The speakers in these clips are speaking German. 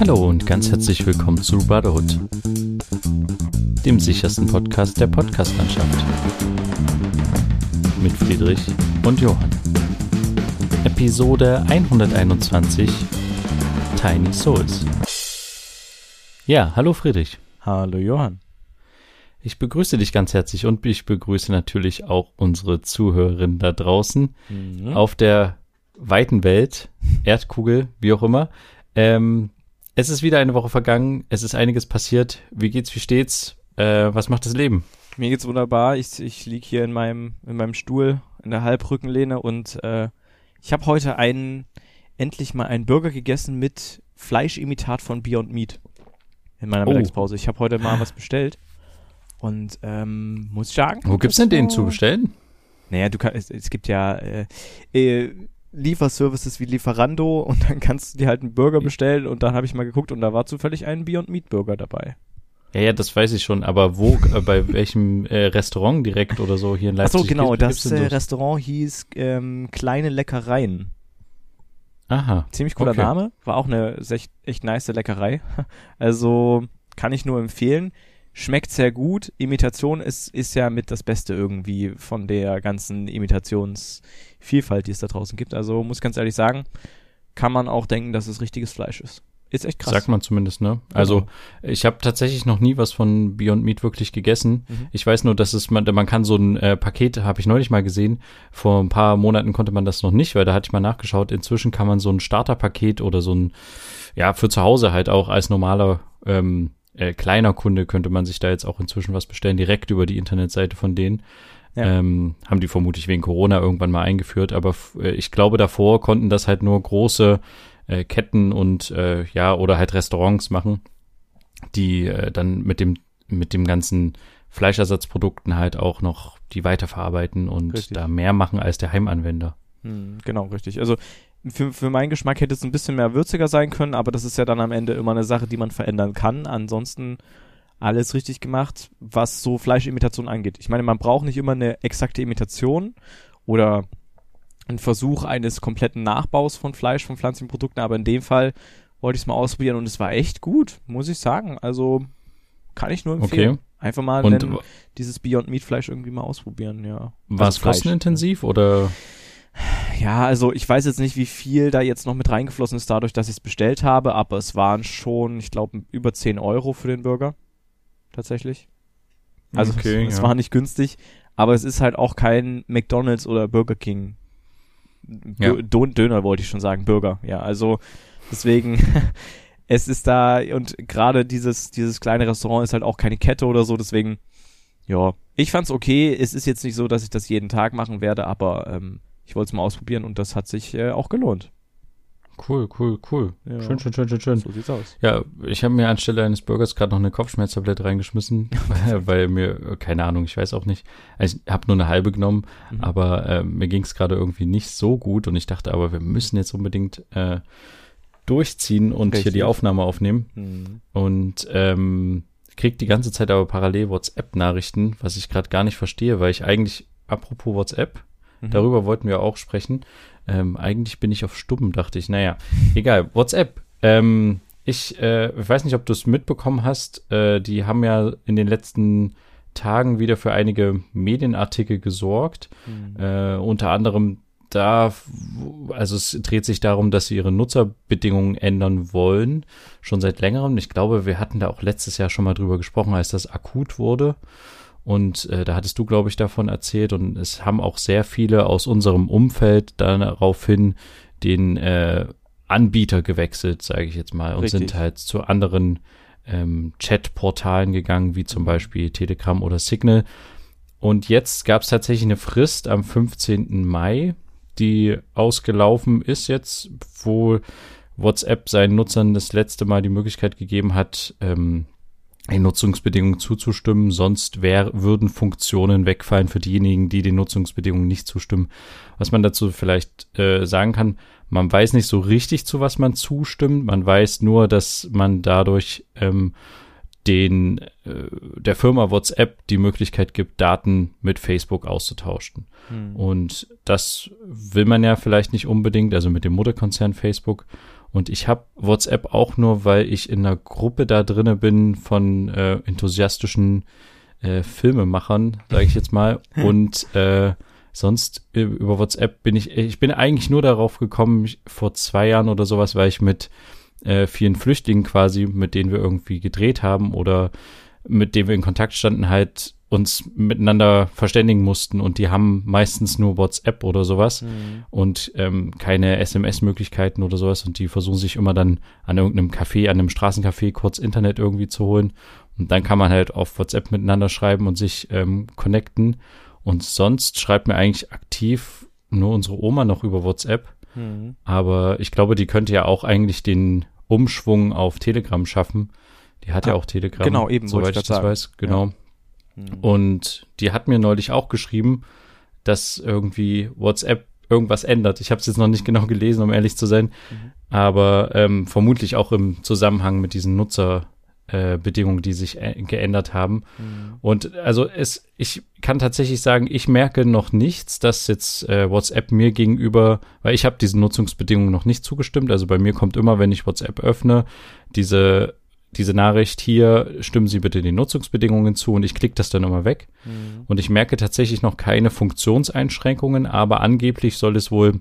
Hallo und ganz herzlich willkommen zu Brotherhood, dem sichersten Podcast der Podcastlandschaft. Mit Friedrich und Johann. Episode 121 Tiny Souls. Ja, hallo Friedrich. Hallo Johann. Ich begrüße dich ganz herzlich und ich begrüße natürlich auch unsere Zuhörerinnen da draußen Mhm. auf der weiten Welt, Erdkugel, wie auch immer. Ähm, es ist wieder eine Woche vergangen, es ist einiges passiert. Wie geht's, wie steht's? Äh, was macht das Leben? Mir geht's wunderbar. Ich, ich lieg hier in meinem, in meinem Stuhl in der Halbrückenlehne und äh, ich habe heute einen, endlich mal einen Burger gegessen mit Fleischimitat von Beyond Meat in meiner Oh. Mittagspause. Ich habe heute mal was bestellt und ähm, muss ich sagen. Wo gibt's denn den war- zu bestellen? Naja, du kannst, es, es gibt ja äh, äh, Lieferservices wie Lieferando und dann kannst du dir halt einen Burger bestellen und dann habe ich mal geguckt und da war zufällig ein Beyond Meat Burger dabei. Ja, ja, das weiß ich schon, aber wo, äh, bei welchem äh, Restaurant direkt oder so hier in Leipzig? Achso, genau, gibt's- das äh? Restaurant hieß ähm, Kleine Leckereien. Aha. Ziemlich cooler Okay. Name, war auch eine echt, echt nice Leckerei. Also kann ich nur empfehlen. Schmeckt sehr gut. Imitation ist, ist ja mit das Beste irgendwie von der ganzen Imitationsvielfalt, die es da draußen gibt. Also muss ich ganz ehrlich sagen, kann man auch denken, dass es richtiges Fleisch ist. Ist echt krass. Sagt man zumindest, ne? Also Genau. ich habe tatsächlich noch nie was von Beyond Meat wirklich gegessen. Mhm. Ich weiß nur, dass es man, man kann so ein äh, Paket, habe ich neulich mal gesehen. Vor ein paar Monaten konnte man das noch nicht, weil da hatte ich mal nachgeschaut. Inzwischen kann man so ein Starterpaket oder so ein, ja, für zu Hause halt auch als normaler ähm, äh, kleiner Kunde könnte man sich da jetzt auch inzwischen was bestellen, direkt über die Internetseite von denen. Ja. Ähm, haben die vermutlich wegen Corona irgendwann mal eingeführt, aber äh, ich glaube, davor konnten das halt nur große äh, Ketten und äh, ja, oder halt Restaurants machen, die äh, dann mit dem, mit dem ganzen Fleischersatzprodukten halt auch noch die weiterverarbeiten und Richtig. da mehr machen als der Heimanwender. Hm, genau, richtig. Also für, für meinen Geschmack hätte es ein bisschen mehr würziger sein können, aber das ist ja dann am Ende immer eine Sache, die man verändern kann. Ansonsten alles richtig gemacht, was so Fleischimitation angeht. Ich meine, man braucht nicht immer eine exakte Imitation oder einen Versuch eines kompletten Nachbaus von Fleisch, von pflanzlichen Produkten, aber in dem Fall wollte ich es mal ausprobieren und es war echt gut, muss ich sagen. Also kann ich nur empfehlen. Okay. Einfach mal wenn, dieses Beyond Meat Fleisch irgendwie mal ausprobieren, ja. war es Also kostenintensiv oder? Ja, also ich weiß jetzt nicht, wie viel da jetzt noch mit reingeflossen ist, dadurch, dass ich es bestellt habe, aber es waren schon, ich glaube, über 10 Euro für den Burger. Tatsächlich. Also Okay, es, es ja. war nicht günstig, aber es ist halt auch kein McDonalds oder Burger King. Ja. Dö- Dön- Döner wollte ich schon sagen, Burger. Ja, also deswegen, es ist da und gerade dieses, dieses kleine Restaurant ist halt auch keine Kette oder so, deswegen, ja, ich fand's okay. Es ist jetzt nicht so, dass ich das jeden Tag machen werde, aber ähm, ich wollte es mal ausprobieren und das hat sich äh, auch gelohnt. Cool, cool, cool. Ja. Schön, schön, schön, schön, schön. So sieht's aus. Ja, ich habe mir anstelle eines Burgers gerade noch eine Kopfschmerztablette reingeschmissen, weil mir, keine Ahnung, ich weiß auch nicht. Also ich habe nur eine halbe genommen, Mhm. aber äh, mir ging es gerade irgendwie nicht so gut und ich dachte, aber wir müssen jetzt unbedingt äh, durchziehen und hier Richtig. die Aufnahme aufnehmen. Mhm. Und ähm, krieg die ganze Zeit aber parallel WhatsApp-Nachrichten, was ich gerade gar nicht verstehe, weil ich eigentlich, apropos WhatsApp, Mhm. Darüber wollten wir auch sprechen. Ähm, eigentlich bin ich auf Stumm, dachte ich. Naja, egal. WhatsApp. Ähm, ich, äh, ich weiß nicht, ob du es mitbekommen hast. Äh, die haben ja in den letzten Tagen wieder für einige Medienartikel gesorgt. Mhm. Äh, unter anderem da, also es dreht sich darum, dass sie ihre Nutzerbedingungen ändern wollen, schon seit längerem. Ich glaube, wir hatten da auch letztes Jahr schon mal drüber gesprochen, als das akut wurde. Und äh, da hattest du, glaube ich, davon erzählt. Und es haben auch sehr viele aus unserem Umfeld daraufhin den äh, Anbieter gewechselt, sage ich jetzt mal, und Richtig. sind halt zu anderen ähm, Chat-Portalen gegangen, wie zum Beispiel Telegram oder Signal. Und jetzt gab es tatsächlich eine Frist am 15. Mai, die ausgelaufen ist jetzt, wo WhatsApp seinen Nutzern das letzte Mal die Möglichkeit gegeben hat, ähm, den Nutzungsbedingungen zuzustimmen. Sonst wär, würden Funktionen wegfallen für diejenigen, die den Nutzungsbedingungen nicht zustimmen. Was man dazu vielleicht äh, sagen kann, man weiß nicht so richtig, zu was man zustimmt. Man weiß nur, dass man dadurch ähm, den äh, der Firma WhatsApp die Möglichkeit gibt, Daten mit Facebook auszutauschen. Mhm. Und das will man ja vielleicht nicht unbedingt, also mit dem Mutterkonzern Facebook. Und ich habe WhatsApp auch nur, weil ich in einer Gruppe da drinne bin von äh, enthusiastischen äh, Filmemachern, sage ich jetzt mal. Und äh, sonst über WhatsApp bin ich, ich bin eigentlich nur darauf gekommen, vor zwei Jahren oder sowas, weil ich mit äh, vielen Flüchtlingen quasi, mit denen wir irgendwie gedreht haben oder mit denen wir in Kontakt standen, halt uns miteinander verständigen mussten und die haben meistens nur WhatsApp oder sowas mhm. und ähm, keine SMS-Möglichkeiten oder sowas und die versuchen sich immer dann an irgendeinem Café, an einem Straßencafé kurz Internet irgendwie zu holen und dann kann man halt auf WhatsApp miteinander schreiben und sich ähm, connecten und sonst schreibt mir eigentlich aktiv nur unsere Oma noch über WhatsApp, mhm. aber ich glaube, die könnte ja auch eigentlich den Umschwung auf Telegram schaffen. Die hat ah, ja auch Telegram. Genau, eben, soweit ich das sagen. weiß. Genau. Ja. Mhm. Und die hat mir neulich auch geschrieben, dass irgendwie WhatsApp irgendwas ändert. Ich habe es jetzt noch nicht genau gelesen, um ehrlich zu sein, mhm. aber ähm, vermutlich auch im Zusammenhang mit diesen Nutzerbedingungen, äh, die sich äh, geändert haben. Mhm. Und also es, ich kann tatsächlich sagen, ich merke noch nichts, dass jetzt äh, WhatsApp mir gegenüber, weil ich habe diesen Nutzungsbedingungen noch nicht zugestimmt. Also bei mir kommt immer, wenn ich WhatsApp öffne, diese diese Nachricht hier, stimmen Sie bitte den Nutzungsbedingungen zu und ich klicke das dann immer weg. Mhm. Und ich merke tatsächlich noch keine Funktionseinschränkungen, aber angeblich soll es wohl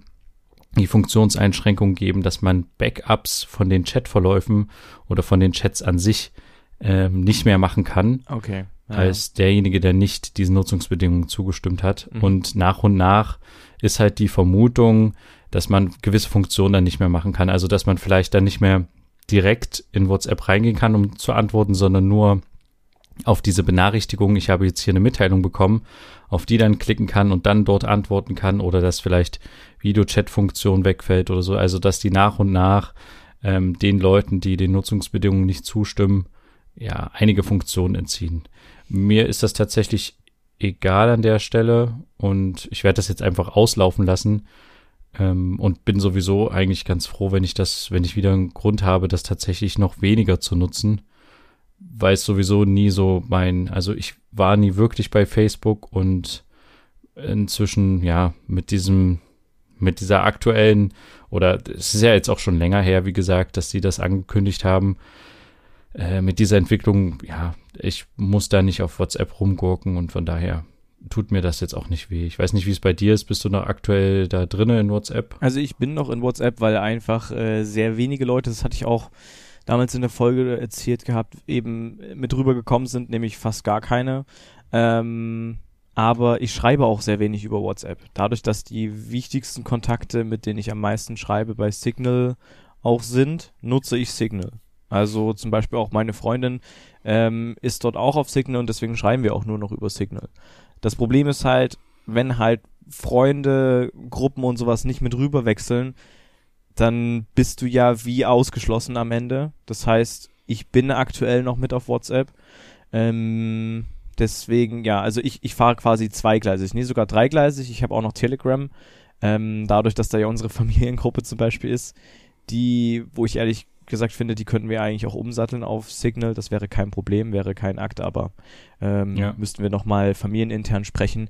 die Funktionseinschränkung geben, dass man Backups von den Chatverläufen oder von den Chats an sich ähm, nicht mehr machen kann. Okay. Ja. Als derjenige, der nicht diesen Nutzungsbedingungen zugestimmt hat. Mhm. Und nach und nach ist halt die Vermutung, dass man gewisse Funktionen dann nicht mehr machen kann. Also, dass man vielleicht dann nicht mehr direkt in WhatsApp reingehen kann, um zu antworten, sondern nur auf diese Benachrichtigung, ich habe jetzt hier eine Mitteilung bekommen, auf die dann klicken kann und dann dort antworten kann oder dass vielleicht Videochat-Funktion wegfällt oder so. Also dass die nach und nach ähm, den Leuten, die den Nutzungsbedingungen nicht zustimmen, ja, einige Funktionen entziehen. Mir ist das tatsächlich egal an der Stelle und ich werde das jetzt einfach auslaufen lassen ähm, und bin sowieso eigentlich ganz froh, wenn ich das, wenn ich wieder einen Grund habe, das tatsächlich noch weniger zu nutzen, weil es sowieso nie so mein, also ich war nie wirklich bei Facebook und inzwischen, ja, mit diesem, mit dieser aktuellen, oder es ist ja jetzt auch schon länger her, wie gesagt, dass sie das angekündigt haben, äh, mit dieser Entwicklung, ja, ich muss da nicht auf WhatsApp rumgurken und von daher tut mir das jetzt auch nicht weh. Ich weiß nicht, wie es bei dir ist. Bist du noch aktuell da drinnen in WhatsApp? Also ich bin noch in WhatsApp, weil einfach äh, sehr wenige Leute, das hatte ich auch damals in der Folge erzählt gehabt, eben mit rübergekommen sind, nämlich fast gar keine. Ähm, aber ich schreibe auch sehr wenig über WhatsApp. Dadurch, dass die wichtigsten Kontakte, mit denen ich am meisten schreibe, bei Signal auch sind, nutze ich Signal. Also zum Beispiel auch meine Freundin ähm, ist dort auch auf Signal und deswegen schreiben wir auch nur noch über Signal. Das Problem ist halt, wenn halt Freunde, Gruppen und sowas nicht mit rüber wechseln, dann bist du ja wie ausgeschlossen am Ende. Das heißt, ich bin aktuell noch mit auf WhatsApp. Ähm, deswegen, ja, also ich, ich fahre quasi zweigleisig, nee, sogar dreigleisig. Ich habe auch noch Telegram. Ähm, dadurch, dass da ja unsere Familiengruppe zum Beispiel ist, die, wo ich ehrlich gesagt finde, die könnten wir eigentlich auch umsatteln auf Signal. Das wäre kein Problem, wäre kein Akt, aber ähm, ja. müssten wir nochmal familienintern sprechen.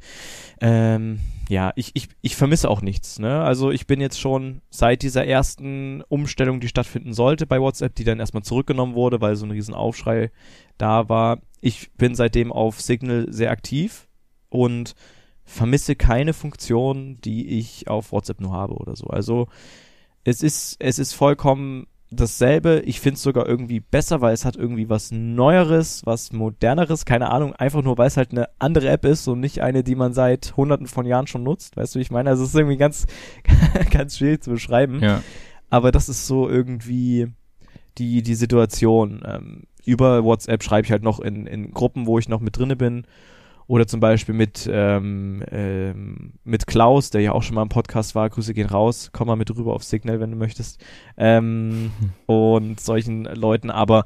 Ähm, ja, ich, ich, ich vermisse auch nichts. Ne? Also ich bin jetzt schon seit dieser ersten Umstellung, die stattfinden sollte bei WhatsApp, die dann erstmal zurückgenommen wurde, weil so ein riesen Aufschrei da war. Ich bin seitdem auf Signal sehr aktiv und vermisse keine Funktion, die ich auf WhatsApp nur habe oder so. Also es ist, es ist vollkommen dasselbe. Ich finde es sogar irgendwie besser, weil es hat irgendwie was Neueres, was Moderneres, keine Ahnung, einfach nur, weil es halt eine andere App ist und nicht eine, die man seit hunderten von Jahren schon nutzt. Weißt du, wie ich meine? Also es ist irgendwie ganz, ganz schwierig zu beschreiben. Ja. Aber das ist so irgendwie die, die Situation. Ähm, über WhatsApp schreibe ich halt noch in, in Gruppen, wo ich noch mit drinne bin oder zum Beispiel mit, ähm, ähm, mit Klaus, der ja auch schon mal im Podcast war. Grüße gehen raus. Komm mal mit rüber auf Signal, wenn du möchtest. Ähm, und solchen Leuten. Aber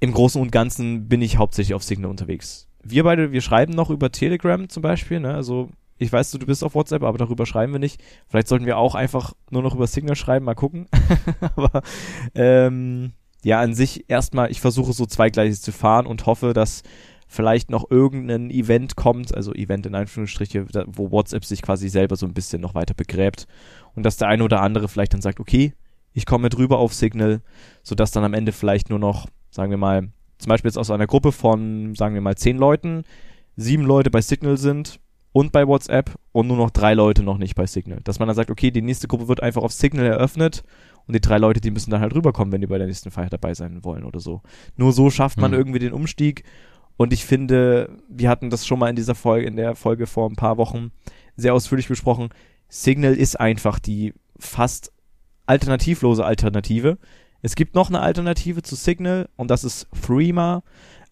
im Großen und Ganzen bin ich hauptsächlich auf Signal unterwegs. Wir beide, wir schreiben noch über Telegram zum Beispiel. Ne? Also ich weiß, du bist auf WhatsApp, aber darüber schreiben wir nicht. Vielleicht sollten wir auch einfach nur noch über Signal schreiben, mal gucken. aber ähm, ja, an sich erstmal, ich versuche so zweigleisig zu fahren und hoffe, dass vielleicht noch irgendein Event kommt, also Event in Anführungsstriche, wo WhatsApp sich quasi selber so ein bisschen noch weiter begräbt und dass der eine oder andere vielleicht dann sagt, okay, ich komme mit rüber auf Signal, sodass dann am Ende vielleicht nur noch, sagen wir mal, zum Beispiel jetzt aus einer Gruppe von, sagen wir mal, zehn Leuten, sieben Leute bei Signal sind und bei WhatsApp und nur noch drei Leute noch nicht bei Signal. Dass man dann sagt, okay, die nächste Gruppe wird einfach auf Signal eröffnet und die drei Leute, die müssen dann halt rüberkommen, wenn die bei der nächsten Feier dabei sein wollen oder so. Nur so schafft man mhm. irgendwie den Umstieg und ich finde, wir hatten das schon mal in dieser Folge, in der Folge vor ein paar Wochen sehr ausführlich besprochen. Signal ist einfach die fast alternativlose Alternative. Es gibt noch eine Alternative zu Signal und das ist Threema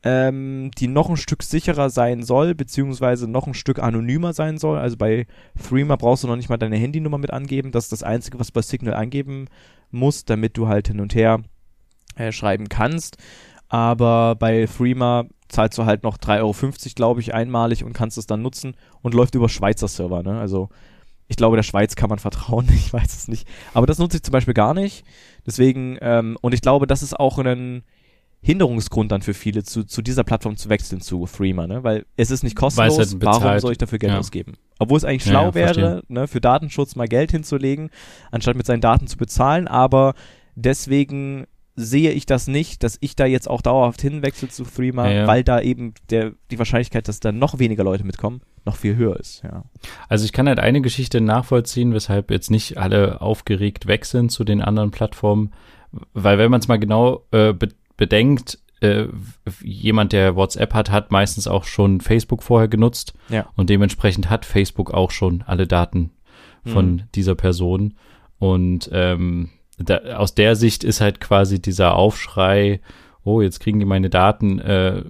ähm, die noch ein Stück sicherer sein soll, beziehungsweise noch ein Stück anonymer sein soll. Also bei Threema brauchst du noch nicht mal deine Handynummer mit angeben. Das ist das Einzige, was du bei Signal angeben musst, damit du halt hin und her äh, schreiben kannst. Aber bei Threema zahlst du halt noch 3,50 Euro, glaube ich, einmalig und kannst es dann nutzen und läuft über Schweizer Server. Ne? Also ich glaube, der Schweiz kann man vertrauen, ich weiß es nicht. Aber das nutze ich zum Beispiel gar nicht. Deswegen, ähm, und ich glaube, das ist auch ein Hinderungsgrund dann für viele, zu, zu dieser Plattform zu wechseln, zu Threema, ne? Weil es ist nicht kostenlos, halt warum soll ich dafür Geld ja. ausgeben? Obwohl es eigentlich schlau ja, ja, wäre, ne, für Datenschutz mal Geld hinzulegen, anstatt mit seinen Daten zu bezahlen, aber deswegen sehe ich das nicht, dass ich da jetzt auch dauerhaft hinwechsel zu Threema, ja, weil da eben der, die Wahrscheinlichkeit, dass da noch weniger Leute mitkommen, noch viel höher ist, ja. Also ich kann halt eine Geschichte nachvollziehen, weshalb jetzt nicht alle aufgeregt wechseln zu den anderen Plattformen, weil wenn man es mal genau äh, bedenkt, äh, jemand, der WhatsApp hat, hat meistens auch schon Facebook vorher genutzt. Ja. Und dementsprechend hat Facebook auch schon alle Daten von mhm. dieser Person. Und ähm, da, aus der Sicht ist halt quasi dieser Aufschrei, oh, jetzt kriegen die meine Daten, äh,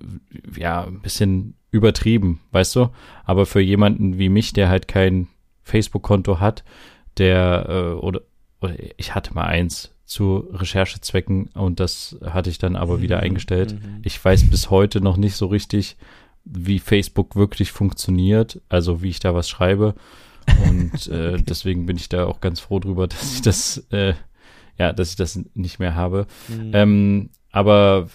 ja, ein bisschen übertrieben, weißt du? Aber für jemanden wie mich, der halt kein Facebook-Konto hat, der, äh, oder, oder ich hatte mal eins, zu Recherchezwecken und das hatte ich dann aber mhm. wieder eingestellt. Mhm. Ich weiß bis heute noch nicht so richtig, wie Facebook wirklich funktioniert, also wie ich da was schreibe. Und äh, okay. deswegen bin ich da auch ganz froh drüber, dass ich das, äh, ja, dass ich das nicht mehr habe. Mhm. Ähm, aber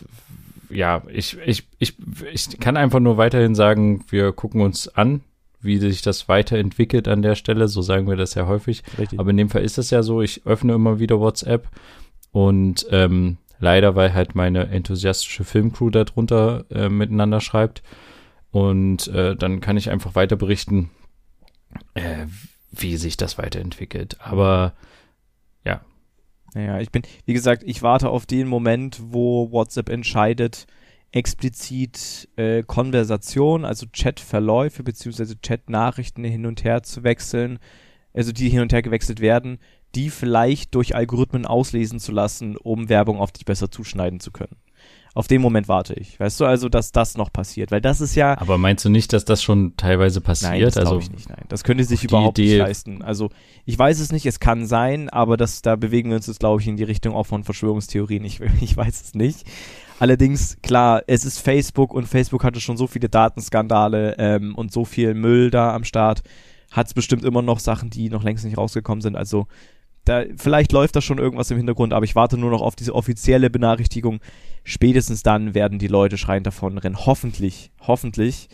ja, ich, ich, ich, ich kann einfach nur weiterhin sagen, wir gucken uns an, wie sich das weiterentwickelt an der Stelle. So sagen wir das ja häufig. Richtig. Aber in dem Fall ist es ja so, ich öffne immer wieder WhatsApp und ähm, leider, weil halt meine enthusiastische Filmcrew darunter äh, miteinander schreibt. Und äh, dann kann ich einfach weiter berichten, äh, wie sich das weiterentwickelt. Aber. Naja, ich bin, wie gesagt, ich warte auf den Moment, wo WhatsApp entscheidet, explizit äh, Konversation, also Chatverläufe beziehungsweise Chat-Nachrichten hin und her zu wechseln, also die hin und her gewechselt werden, die vielleicht durch Algorithmen auslesen zu lassen, um Werbung auf dich besser zuschneiden zu können. Auf den Moment warte ich. Weißt du also, dass das noch passiert? Weil das ist ja. Aber meinst du nicht, dass das schon teilweise passiert? Nein, das also, ich nicht. Nein, das könnte sich überhaupt Idee nicht leisten. Also ich weiß es nicht. Es kann sein, aber das, da bewegen wir uns jetzt, glaube ich, in die Richtung auch von Verschwörungstheorien. Ich, ich weiß es nicht. Allerdings, klar, es ist Facebook und Facebook hatte schon so viele Datenskandale ähm, und so viel Müll da am Start. Hat es bestimmt immer noch Sachen, die noch längst nicht rausgekommen sind. Also da, vielleicht läuft da schon irgendwas im Hintergrund, aber ich warte nur noch auf diese offizielle Benachrichtigung. Spätestens dann werden die Leute schreiend davon rennen. Hoffentlich, hoffentlich.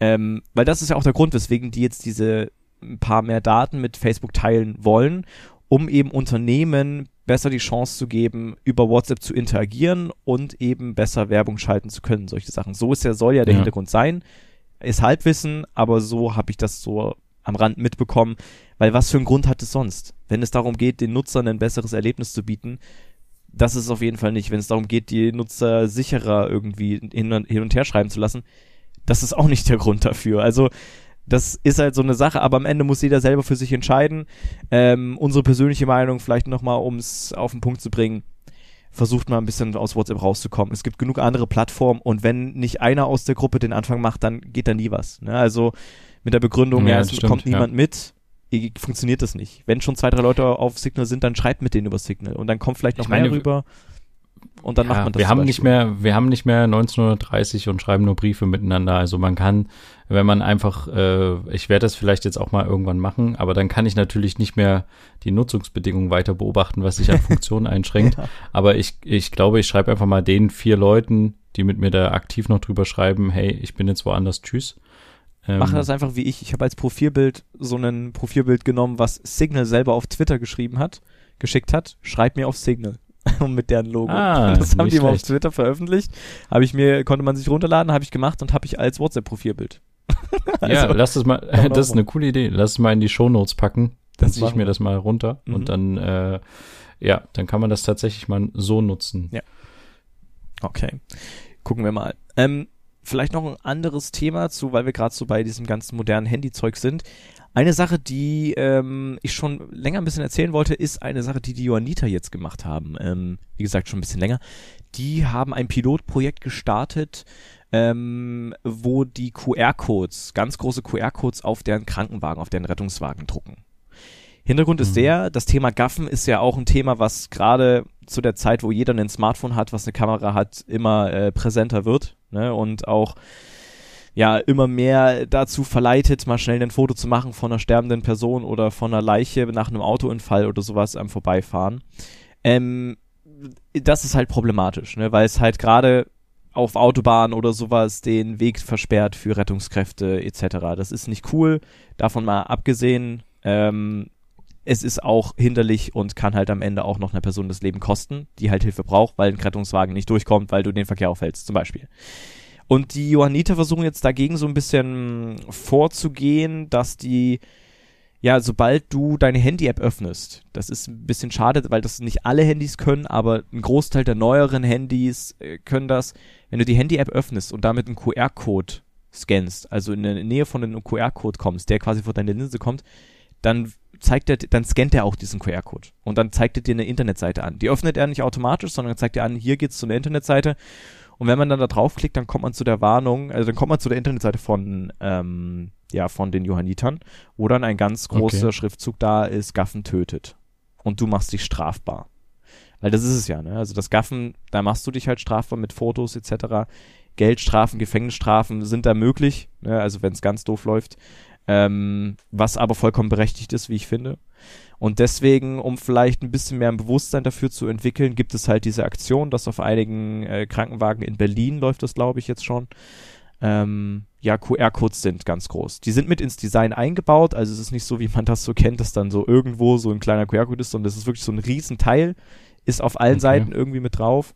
Ähm, weil das ist ja auch der Grund, weswegen die jetzt diese ein paar mehr Daten mit Facebook teilen wollen, um eben Unternehmen besser die Chance zu geben, über WhatsApp zu interagieren und eben besser Werbung schalten zu können, solche Sachen. So ist ja, soll ja der ja. Hintergrund sein. Ist Halbwissen, aber so habe ich das so am Rand mitbekommen, weil was für einen Grund hat es sonst? Wenn es darum geht, den Nutzern ein besseres Erlebnis zu bieten, das ist es auf jeden Fall nicht. Wenn es darum geht, die Nutzer sicherer irgendwie hin und, her schreiben zu lassen, das ist auch nicht der Grund dafür. Also das ist halt so eine Sache, aber am Ende muss jeder selber für sich entscheiden. Ähm, unsere persönliche Meinung, vielleicht nochmal, um es auf den Punkt zu bringen, versucht mal ein bisschen aus WhatsApp rauszukommen. Es gibt genug andere Plattformen und wenn nicht einer aus der Gruppe den Anfang macht, dann geht da nie was. Ne? Also mit der Begründung, ja, ja es stimmt, kommt niemand ja. mit, funktioniert das nicht. Wenn schon zwei, drei Leute auf Signal sind, dann schreibt mit denen über Signal und dann kommt vielleicht noch ich meine, mehr rüber und dann ja, macht man das. Wir haben nicht mehr, wir haben nicht mehr 1930 und schreiben nur Briefe miteinander. Also man kann, wenn man einfach, äh, ich werde das vielleicht jetzt auch mal irgendwann machen, aber dann kann ich natürlich nicht mehr die Nutzungsbedingungen weiter beobachten, was sich an Funktionen einschränkt. ja. Aber ich, ich glaube, ich schreibe einfach mal den vier Leuten, die mit mir da aktiv noch drüber schreiben, hey, ich bin jetzt woanders, tschüss. Ähm, Mache das einfach wie ich. Ich habe als Profilbild so ein Profilbild genommen, was Signal selber auf Twitter geschrieben hat geschickt hat, schreib mir auf Signal. und mit deren Logo. Ah, das haben die mal auf. Twitter veröffentlicht. Habe ich mir, konnte man sich runterladen, habe ich gemacht und habe ich als WhatsApp-Profilbild. ja, Also, lass das mal, das ist eine coole Idee. Lass es mal in die Shownotes packen. Dann ziehe ich mir das mal runter Mhm. und dann, äh, ja, dann kann man das tatsächlich mal so nutzen. Ja. Okay. Gucken wir mal. Ähm, vielleicht noch ein anderes Thema zu, weil wir gerade so bei diesem ganzen modernen Handyzeug sind. Eine Sache, die ähm, ich schon länger ein bisschen erzählen wollte, ist eine Sache, die die Johanniter jetzt gemacht haben. Ähm, wie gesagt, schon ein bisschen länger. Die haben ein Pilotprojekt gestartet, ähm, wo die QR-Codes, ganz große QR-Codes auf deren Krankenwagen, auf deren Rettungswagen drucken. Hintergrund ist Mhm. der, das Thema Gaffen ist ja auch ein Thema, was gerade zu der Zeit, wo jeder ein Smartphone hat, was eine Kamera hat, immer äh, präsenter wird ne? und auch ja immer mehr dazu verleitet, mal schnell ein Foto zu machen von einer sterbenden Person oder von einer Leiche nach einem Autounfall oder sowas am Vorbeifahren. Ähm, das ist halt problematisch, ne? weil es halt gerade auf Autobahnen oder sowas den Weg versperrt für Rettungskräfte etc. Das ist nicht cool, davon mal abgesehen. Ähm, es ist auch hinderlich und kann halt am Ende auch noch einer Person das Leben kosten, die halt Hilfe braucht, weil ein Rettungswagen nicht durchkommt, weil du den Verkehr aufhältst, zum Beispiel. Und die Johanniter versuchen jetzt dagegen so ein bisschen vorzugehen, dass die, ja, sobald du deine Handy-App öffnest, das ist ein bisschen schade, weil das nicht alle Handys können, aber ein Großteil der neueren Handys äh, können das, wenn du die Handy-App öffnest und damit einen QR-Code scannst, also in der Nähe von einem QR-Code kommst, der quasi vor deine Linse kommt, dann zeigt er, dann scannt er auch diesen QR-Code und dann zeigt er dir eine Internetseite an. Die öffnet er nicht automatisch, sondern zeigt dir an, hier geht's zu einer Internetseite. Und wenn man dann da draufklickt, dann kommt man zu der Warnung, also dann kommt man zu der Internetseite von, ähm, ja, von den Johannitern, wo dann ein ganz großer Okay. Schriftzug da ist, Gaffen tötet. Und du machst dich strafbar. Weil das ist es ja, ne? Also das Gaffen, da machst du dich halt strafbar mit Fotos etc. Geldstrafen, Gefängnisstrafen sind da möglich, ne? also wenn es ganz doof läuft. Ähm, was aber vollkommen berechtigt ist, wie ich finde. Und deswegen, um vielleicht ein bisschen mehr ein Bewusstsein dafür zu entwickeln, gibt es halt diese Aktion, dass auf einigen äh, Krankenwagen in Berlin läuft das, glaube ich, jetzt schon. Ähm, ja, QR-Codes sind ganz groß. Die sind mit ins Design eingebaut, also es ist nicht so, wie man das so kennt, dass dann so irgendwo so ein kleiner QR-Code ist, sondern das ist wirklich so ein Riesenteil, ist auf allen Okay. Seiten irgendwie mit drauf,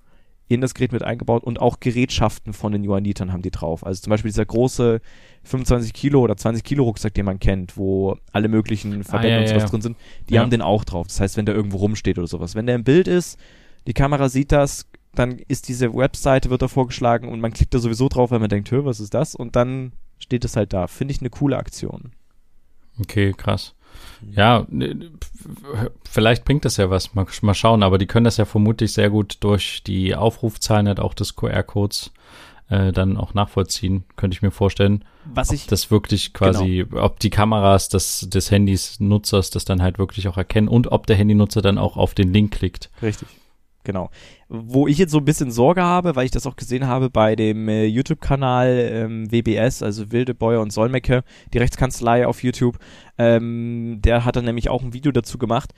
in das Gerät mit eingebaut und auch Gerätschaften von den Johannitern haben die drauf. Also zum Beispiel dieser große 25 Kilo oder 20 Kilo Rucksack, den man kennt, wo alle möglichen Verbände ja, und sowas ja. drin sind, die Ja. haben den auch drauf. Das heißt, wenn der irgendwo rumsteht oder sowas. Wenn der im Bild ist, die Kamera sieht das, dann ist diese Webseite, wird da vorgeschlagen und man klickt da sowieso drauf, weil man denkt, hör, was ist das? Und dann steht es halt da. Finde ich eine coole Aktion. Okay, krass. Ja, ne, vielleicht bringt das ja was. Mal, mal schauen, aber die können das ja vermutlich sehr gut durch die Aufrufzahlen halt auch des QR-Codes äh, dann auch nachvollziehen, könnte ich mir vorstellen. Was ich, ob das wirklich quasi, ob die Kameras des, des Handys Nutzers das dann halt wirklich auch erkennen und ob der Handynutzer dann auch auf den Link klickt. Richtig. Genau. Wo ich jetzt so ein bisschen Sorge habe, weil ich das auch gesehen habe bei dem äh, YouTube-Kanal ähm, WBS, also Wilde Bäuer und Solmecke, die Rechtskanzlei auf YouTube, ähm, der hat dann nämlich auch ein Video dazu gemacht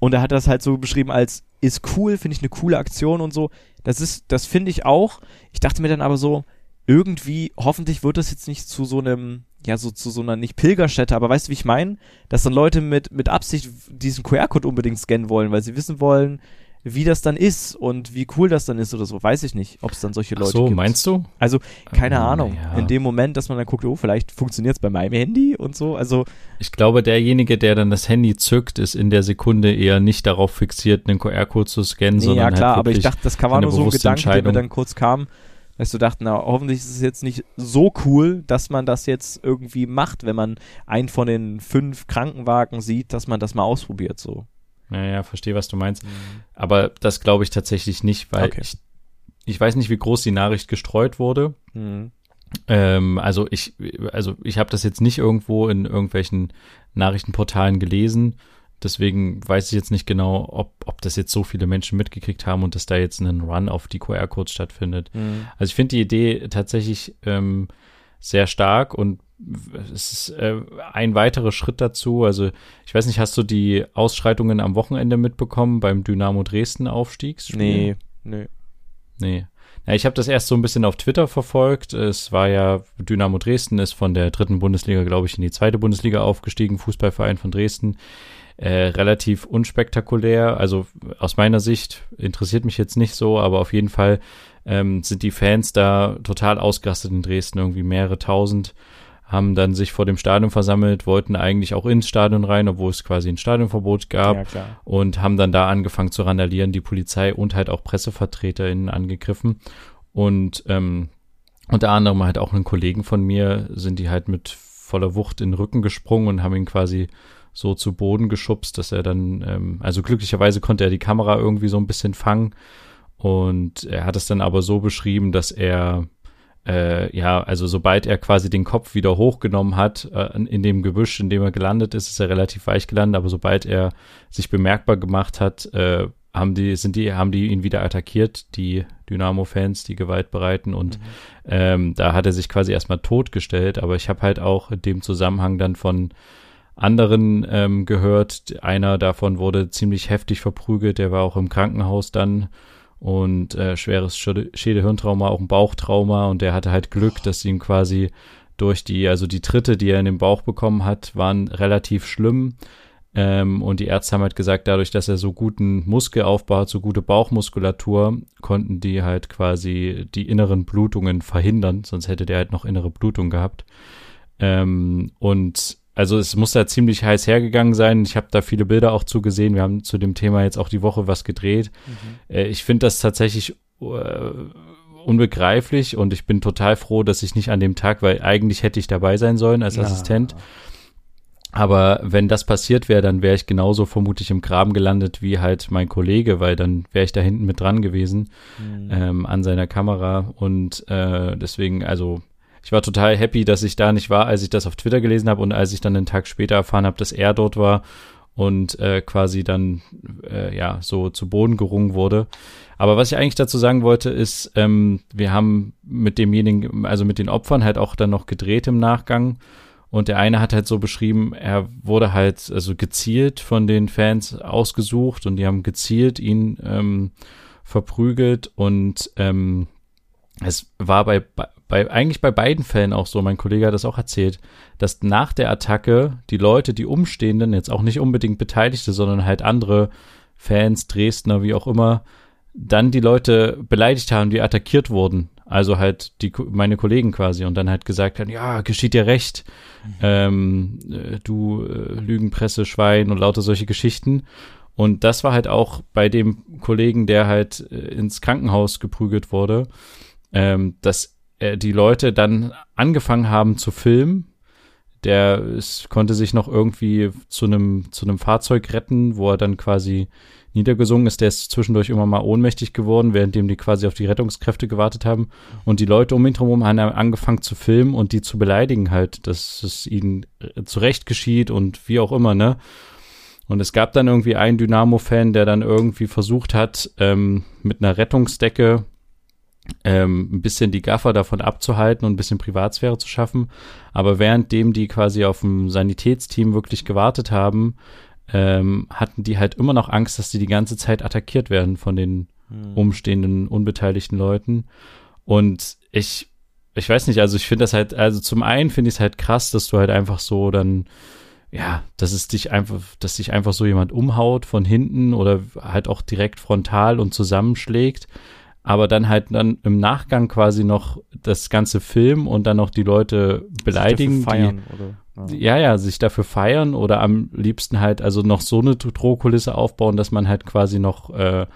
und er hat das halt so beschrieben als ist cool, finde ich eine coole Aktion und so. Das ist, das finde ich auch. Ich dachte mir dann aber so, irgendwie, hoffentlich wird das jetzt nicht zu so einem, ja, so zu so einer nicht Pilgerstätte, aber weißt du, wie ich meine? Dass dann Leute mit, mit Absicht diesen QR-Code unbedingt scannen wollen, weil sie wissen wollen, wie das dann ist und wie cool das dann ist oder so. Weiß ich nicht, ob es dann solche Ach Leute so, gibt. meinst du? Also, keine Ähm, Ahnung. ja. In dem Moment, dass man dann guckt, oh, vielleicht funktioniert es bei meinem Handy und so. Also, Ich glaube, derjenige, der dann das Handy zückt, ist in der Sekunde eher nicht darauf fixiert, einen QR-Code zu scannen, nee, sondern ja klar, halt aber ich dachte, das kann war eine nur so ein Gedanke, der mir dann kurz kam, dass du dachte, na, hoffentlich ist es jetzt nicht so cool, dass man das jetzt irgendwie macht, wenn man einen von den fünf Krankenwagen sieht, dass man das mal ausprobiert, so. Ja, ja, verstehe, was du meinst. Aber das glaube ich tatsächlich nicht, weil Okay. ich, ich weiß nicht, wie groß die Nachricht gestreut wurde. Mhm. Ähm, also ich, also ich habe das jetzt nicht irgendwo in irgendwelchen Nachrichtenportalen gelesen. Deswegen weiß ich jetzt nicht genau, ob, ob das jetzt so viele Menschen mitgekriegt haben und dass da jetzt ein Run auf die QR-Codes stattfindet. Mhm. Also ich finde die Idee tatsächlich ähm, sehr stark und es ist äh, ein weiterer Schritt dazu. Also ich weiß nicht, hast du die Ausschreitungen am Wochenende mitbekommen beim Dynamo Dresden Aufstiegsspiel? Nee, nee. Nee. Ja, ich habe das erst so ein bisschen auf Twitter verfolgt. Es war ja, Dynamo Dresden ist von der dritten Bundesliga, glaube ich, in die zweite Bundesliga aufgestiegen, Fußballverein von Dresden. äh, relativ unspektakulär. Also aus meiner Sicht interessiert mich jetzt nicht so, aber auf jeden Fall ähm, sind die Fans da total ausgerastet in Dresden, irgendwie mehrere tausend haben dann sich vor dem Stadion versammelt, wollten eigentlich auch ins Stadion rein, obwohl es quasi ein Stadionverbot gab Ja, und haben dann da angefangen zu randalieren, die Polizei und halt auch PressevertreterInnen angegriffen. Und ähm, unter anderem halt auch einen Kollegen von mir sind die halt mit voller Wucht in den Rücken gesprungen und haben ihn quasi so zu Boden geschubst, dass er dann, ähm, also glücklicherweise konnte er die Kamera irgendwie so ein bisschen fangen. Und er hat es dann aber so beschrieben, dass er äh, ja, also sobald er quasi den Kopf wieder hochgenommen hat, äh, in dem Gebüsch, in dem er gelandet ist, ist er relativ weich gelandet, aber sobald er sich bemerkbar gemacht hat, äh, haben die, sind die, haben die ihn wieder attackiert, die Dynamo-Fans, die Gewalt bereiten. Und Mhm. ähm, da hat er sich quasi erstmal totgestellt, aber ich habe halt auch in dem Zusammenhang dann von anderen ähm, gehört, einer davon wurde ziemlich heftig verprügelt, der war auch im Krankenhaus dann und äh, schweres Schäde- Schädel-Hirntrauma, auch ein Bauchtrauma und der hatte halt Glück, dass ihm quasi durch die, also die Tritte, die er in den Bauch bekommen hat, waren relativ schlimm. Ähm, und die Ärzte haben halt gesagt, dadurch, dass er so guten Muskelaufbau hat, so gute Bauchmuskulatur, konnten die halt quasi die inneren Blutungen verhindern, sonst hätte der halt noch innere Blutung gehabt. Ähm, und also es muss da ziemlich heiß hergegangen sein. Ich habe da viele Bilder auch zugesehen. Wir haben zu dem Thema jetzt auch die Woche was gedreht. Mhm. Äh, ich finde das tatsächlich äh, unbegreiflich und ich bin total froh, dass ich nicht an dem Tag, weil eigentlich hätte ich dabei sein sollen als Na. Assistent. Aber wenn das passiert wäre, dann wäre ich genauso vermutlich im Graben gelandet wie halt mein Kollege, weil dann wäre ich da hinten mit dran gewesen Mhm. ähm, an seiner Kamera. Und äh, deswegen, also ich war total happy, dass ich da nicht war, als ich das auf Twitter gelesen habe und als ich dann einen Tag später erfahren habe, dass er dort war und äh, quasi dann äh, ja so zu Boden gerungen wurde. Aber was ich eigentlich dazu sagen wollte, ist, ähm, wir haben mit demjenigen, also mit den Opfern halt auch dann noch gedreht im Nachgang. Und der eine hat halt so beschrieben, er wurde halt also gezielt von den Fans ausgesucht und die haben gezielt ihn ähm, verprügelt und ähm, es war bei, bei eigentlich bei beiden Fällen auch so, mein Kollege hat das auch erzählt, dass nach der Attacke die Leute, die Umstehenden, jetzt auch nicht unbedingt Beteiligte, sondern halt andere Fans, Dresdner, wie auch immer, dann die Leute beleidigt haben, die attackiert wurden. Also halt die meine Kollegen quasi und dann halt gesagt haben, ja, geschieht dir recht, ähm, äh, du äh, Lügenpresse, Schwein und lauter solche Geschichten. Und das war halt auch bei dem Kollegen, der halt äh, ins Krankenhaus geprügelt wurde, ähm, dass äh, die Leute dann angefangen haben zu filmen. Der es konnte sich noch irgendwie zu einem zu einem Fahrzeug retten, wo er dann quasi niedergesungen ist. Der ist zwischendurch immer mal ohnmächtig geworden, währenddem die quasi auf die Rettungskräfte gewartet haben. Und die Leute um ihn herum haben angefangen zu filmen und die zu beleidigen halt, dass es ihnen äh, zurecht geschieht und wie auch immer, ne? Und es gab dann irgendwie einen Dynamo-Fan, der dann irgendwie versucht hat, ähm, mit einer Rettungsdecke ähm, ein bisschen die Gaffer davon abzuhalten und ein bisschen Privatsphäre zu schaffen. Aber währenddem die quasi auf dem Sanitätsteam wirklich gewartet haben, ähm, hatten die halt immer noch Angst, dass die die ganze Zeit attackiert werden von den Mhm. umstehenden, unbeteiligten Leuten. Und ich, ich weiß nicht, also ich finde das halt, also zum einen finde ich es halt krass, dass du halt einfach so dann, ja, dass es dich einfach, dass dich einfach so jemand umhaut von hinten oder halt auch direkt frontal und zusammenschlägt. Aber dann halt dann im Nachgang quasi noch das ganze Film und dann noch die Leute beleidigen, dafür die, feiern, oder? Ja. ja, ja, sich dafür feiern oder am liebsten halt also noch so eine Drohkulisse aufbauen, dass man halt quasi noch, äh,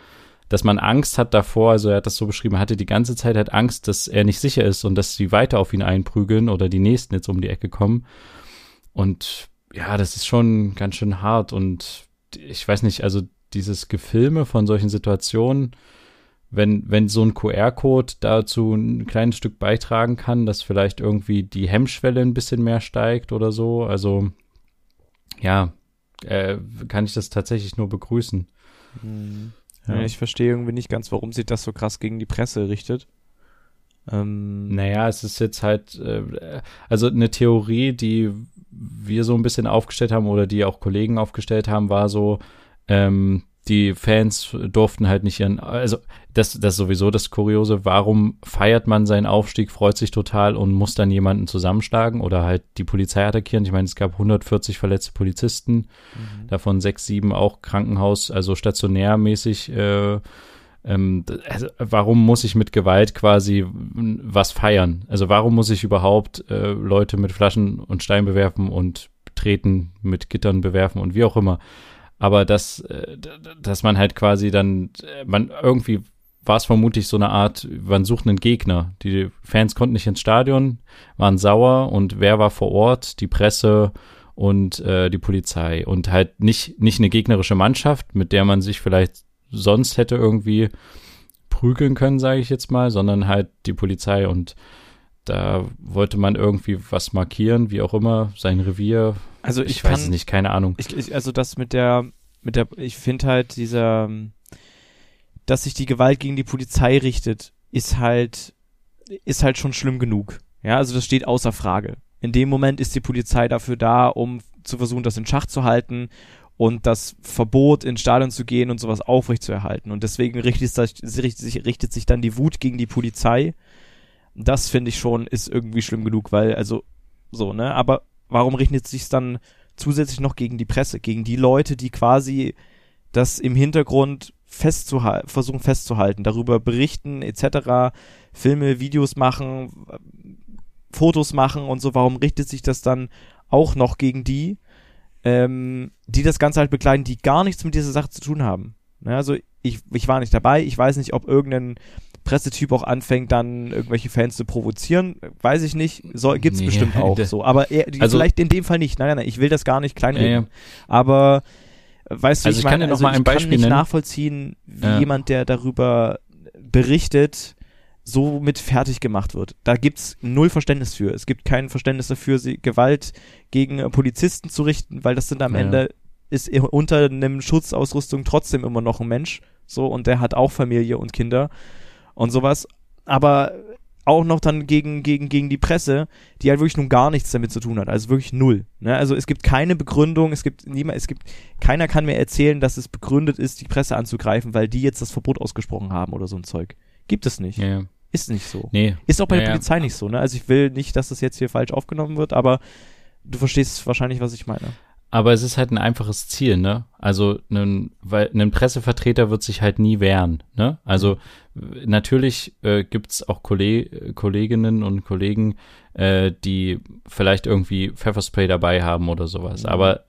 dass man Angst hat davor, also er hat das so beschrieben, er hatte die ganze Zeit halt Angst, dass er nicht sicher ist und dass sie weiter auf ihn einprügeln oder die nächsten jetzt um die Ecke kommen. Und ja, das ist schon ganz schön hart und ich weiß nicht, also dieses Gefilme von solchen Situationen, wenn, wenn so ein QR-Code dazu ein kleines Stück beitragen kann, dass vielleicht irgendwie die Hemmschwelle ein bisschen mehr steigt oder so. Also ja, äh, kann ich das tatsächlich nur begrüßen. Mhm. Ja. Ich verstehe irgendwie nicht ganz, warum sich das so krass gegen die Presse richtet. Ähm, Naja, es ist jetzt halt, äh, also eine Theorie, die wir so ein bisschen aufgestellt haben oder die auch Kollegen aufgestellt haben, war so, ähm, die Fans durften halt nicht ihren, also das, das ist sowieso das Kuriose, warum feiert man seinen Aufstieg, freut sich total und muss dann jemanden zusammenschlagen oder halt die Polizei attackieren. Ich meine, es gab 140 verletzte Polizisten, mhm. davon sechs, sieben auch Krankenhaus, also stationärmäßig. Äh, ähm, also warum muss ich mit Gewalt quasi was feiern? Also warum muss ich überhaupt äh, Leute mit Flaschen und Stein bewerfen und treten, mit Gittern bewerfen und wie auch immer? Aber dass, äh, dass man halt quasi dann, äh, man irgendwie war es vermutlich so eine Art, man sucht einen Gegner. Die Fans konnten nicht ins Stadion, waren sauer und wer war vor Ort? Die Presse und äh, die Polizei und halt nicht, nicht eine gegnerische Mannschaft, mit der man sich vielleicht sonst hätte irgendwie prügeln können, sage ich jetzt mal, sondern halt die Polizei und da wollte man irgendwie was markieren, wie auch immer, sein Revier. Also ich, ich weiß es nicht, keine Ahnung. Ich, ich, also das mit der, mit der, ich finde halt dieser, dass sich die Gewalt gegen die Polizei richtet, ist halt, ist halt schon schlimm genug. Ja, also das steht außer Frage. In dem Moment ist die Polizei dafür da, um zu versuchen, das in Schach zu halten und das Verbot, ins Stadion zu gehen und sowas aufrechtzuerhalten. Und deswegen richtet sich, richtet sich dann die Wut gegen die Polizei das finde ich schon, ist irgendwie schlimm genug, weil, also, so, ne? Aber warum richtet sich dann zusätzlich noch gegen die Presse, gegen die Leute, die quasi das im Hintergrund festzuhalten, versuchen festzuhalten, darüber berichten, etc., Filme, Videos machen, Fotos machen und so, warum richtet sich das dann auch noch gegen die, ähm, die das Ganze halt begleiten, die gar nichts mit dieser Sache zu tun haben. Ne? Also ich, ich war nicht dabei, ich weiß nicht, ob irgendein Pressetyp auch anfängt, dann irgendwelche Fans zu provozieren, weiß ich nicht. So, gibt's nee, bestimmt auch so. Aber er, also, vielleicht in dem Fall nicht. Nein, nein, nein, ich will das gar nicht kleinreden. Ja, ja. Aber weißt du, also ich, ich kann dir noch also mal ein Beispiel kann nicht nennen. nachvollziehen, wie ja. jemand, der darüber berichtet, so mit fertig gemacht wird. Da gibt's null Verständnis für. Es gibt kein Verständnis dafür, sie Gewalt gegen Polizisten zu richten, weil das sind am Ende ist unter einem Schutzausrüstung trotzdem immer noch ein Mensch, so und der hat auch Familie und Kinder und sowas. Aber auch noch dann gegen, gegen, gegen die Presse, die halt wirklich nun gar nichts damit zu tun hat. Also wirklich null. Ne? Also es gibt keine Begründung, es gibt niemand, es gibt, keiner kann mir erzählen, dass es begründet ist, die Presse anzugreifen, weil die jetzt das Verbot ausgesprochen haben oder so ein Zeug. Gibt es nicht. Ja, ja. Ist nicht so. Nee. Ist auch bei ja, der Polizei nicht so, ne? Also ich will nicht, dass das jetzt hier falsch aufgenommen wird, aber du verstehst wahrscheinlich, was ich meine. Aber es ist halt ein einfaches Ziel, ne? Also ein, weil ein Pressevertreter wird sich halt nie wehren, ne? Also natürlich äh, gibt auch Kolleg Kolleginnen und Kollegen, äh, die vielleicht irgendwie Pfefferspray dabei haben oder sowas. Mhm. Aber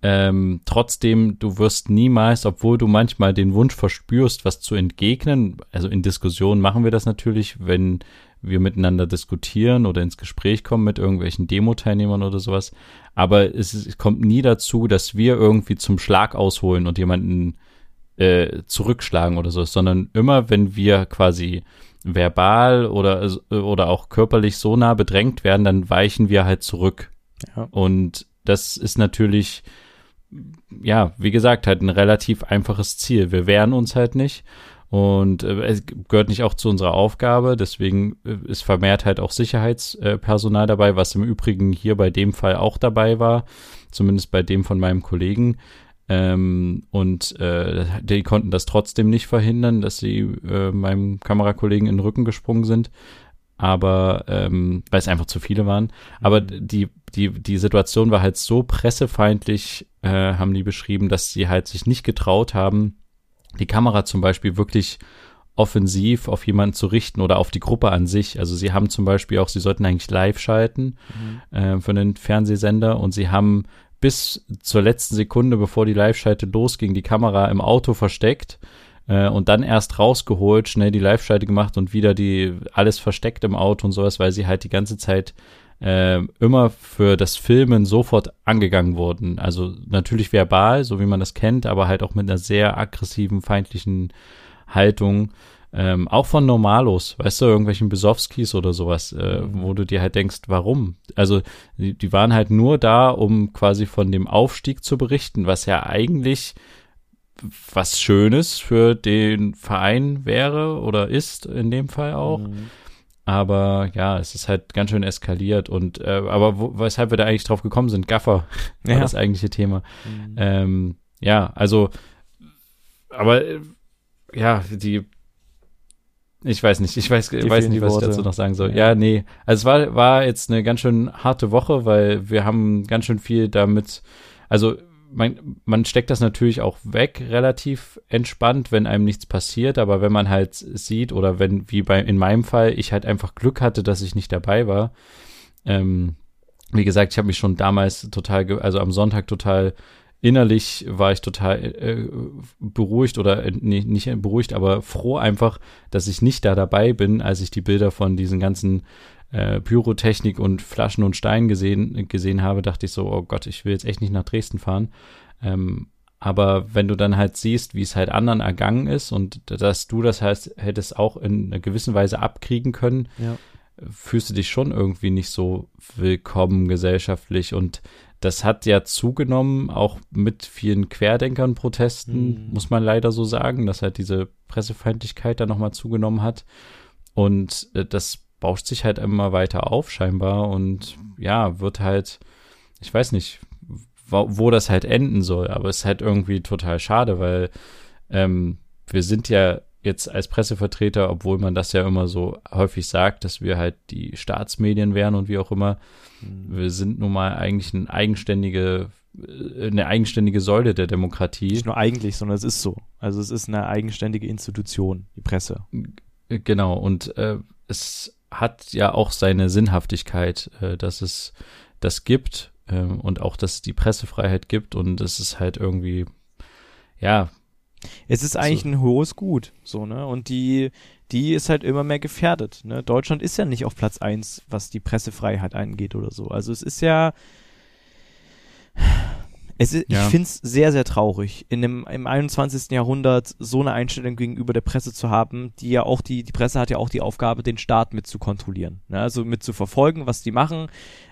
ähm, trotzdem, du wirst niemals, obwohl du manchmal den Wunsch verspürst, was zu entgegnen, also in Diskussionen machen wir das natürlich, wenn wir miteinander diskutieren oder ins Gespräch kommen mit irgendwelchen Demo-Teilnehmern oder sowas. Aber es, es, kommt nie dazu, dass wir irgendwie zum Schlag ausholen und jemanden äh, zurückschlagen oder so, sondern immer, wenn wir quasi verbal oder, oder auch körperlich so nah bedrängt werden, dann weichen wir halt zurück. Ja. Und das ist natürlich, ja, wie gesagt, halt ein relativ einfaches Ziel. Wir wehren uns halt nicht. Und äh, es gehört nicht auch zu unserer Aufgabe, deswegen äh, ist vermehrt halt auch Sicherheitspersonal dabei, was im Übrigen hier bei dem Fall auch dabei war, zumindest bei dem von meinem Kollegen. Ähm, und äh, die konnten das trotzdem nicht verhindern, dass sie äh, meinem Kamerakollegen in den Rücken gesprungen sind. Aber ähm, weil es einfach zu viele waren. Aber mhm. die, die, die Situation war halt so pressefeindlich, äh, haben die beschrieben, dass sie halt sich nicht getraut haben, die Kamera zum Beispiel wirklich offensiv auf jemanden zu richten oder auf die Gruppe an sich. Also sie haben zum Beispiel auch, sie sollten eigentlich live schalten mhm. äh, für einen Fernsehsender und sie haben bis zur letzten Sekunde, bevor die Live-Schalte losging, die Kamera im Auto versteckt äh, und dann erst rausgeholt, schnell die Live-Schalte gemacht und wieder die alles versteckt im Auto und sowas, weil sie halt die ganze Zeit äh, immer für das Filmen sofort angegangen wurden. Also natürlich verbal, so wie man das kennt, aber halt auch mit einer sehr aggressiven, feindlichen Haltung. Ähm, auch von Normalos, weißt du, irgendwelchen Besowskis oder sowas, äh, mhm. wo du dir halt denkst, warum? Also die, die waren halt nur da, um quasi von dem Aufstieg zu berichten, was ja eigentlich was Schönes für den Verein wäre oder ist in dem Fall auch. Mhm. Aber ja, es ist halt ganz schön eskaliert und äh, aber wo, weshalb wir da eigentlich drauf gekommen sind, Gaffer war ja. das eigentliche Thema. Mhm. Ähm, ja, also aber äh, ja, die ich weiß nicht, ich weiß, weiß nicht, was ich Worte. dazu noch sagen soll. Ja. Ja, nee. Also es war, war jetzt eine ganz schön harte Woche, weil wir haben ganz schön viel damit, also man, man steckt das natürlich auch weg, relativ entspannt, wenn einem nichts passiert, aber wenn man halt sieht oder wenn, wie bei, in meinem Fall, ich halt einfach Glück hatte, dass ich nicht dabei war, ähm, wie gesagt, ich habe mich schon damals total, also am Sonntag total innerlich war ich total äh, beruhigt oder äh, nee, nicht beruhigt, aber froh einfach, dass ich nicht da dabei bin, als ich die Bilder von diesen ganzen äh, Pyrotechnik und Flaschen und Steinen gesehen, gesehen habe, dachte ich so, oh Gott, ich will jetzt echt nicht nach Dresden fahren. Ähm, aber wenn du dann halt siehst, wie es halt anderen ergangen ist und dass du das heißt, hättest auch in einer gewissen Weise abkriegen können, Ja. fühlst du dich schon irgendwie nicht so willkommen gesellschaftlich und das hat ja zugenommen, auch mit vielen Querdenkern-Protesten, Mhm. muss man leider so sagen, dass halt diese Pressefeindlichkeit da nochmal zugenommen hat. Und äh, das bauscht sich halt immer weiter auf, scheinbar. Und ja, wird halt, ich weiß nicht, wo, wo das halt enden soll, aber es ist halt irgendwie total schade, weil ähm, wir sind ja jetzt als Pressevertreter, obwohl man das ja immer so häufig sagt, dass wir halt die Staatsmedien wären und wie auch immer, wir sind nun mal eigentlich eine eigenständige, äh, eine eigenständige Säule der Demokratie. Nicht nur eigentlich, sondern es ist so. Also es ist eine eigenständige Institution, die Presse. Genau, und äh, es hat ja auch seine Sinnhaftigkeit, äh, dass es das gibt äh, und auch, dass es die Pressefreiheit gibt und es ist halt irgendwie, ja, Es ist eigentlich ein hohes Gut, so, ne? Und die, die ist halt immer mehr gefährdet, ne? Deutschland ist ja nicht auf Platz eins, was die Pressefreiheit angeht oder so. Also es ist ja, es ist, Ja. ich find's sehr, sehr traurig, in dem, im 21. Jahrhundert so eine Einstellung gegenüber der Presse zu haben, die ja auch die, die Presse hat ja auch die Aufgabe, den Staat mit zu kontrollieren, ne? Also mit zu verfolgen, was die machen,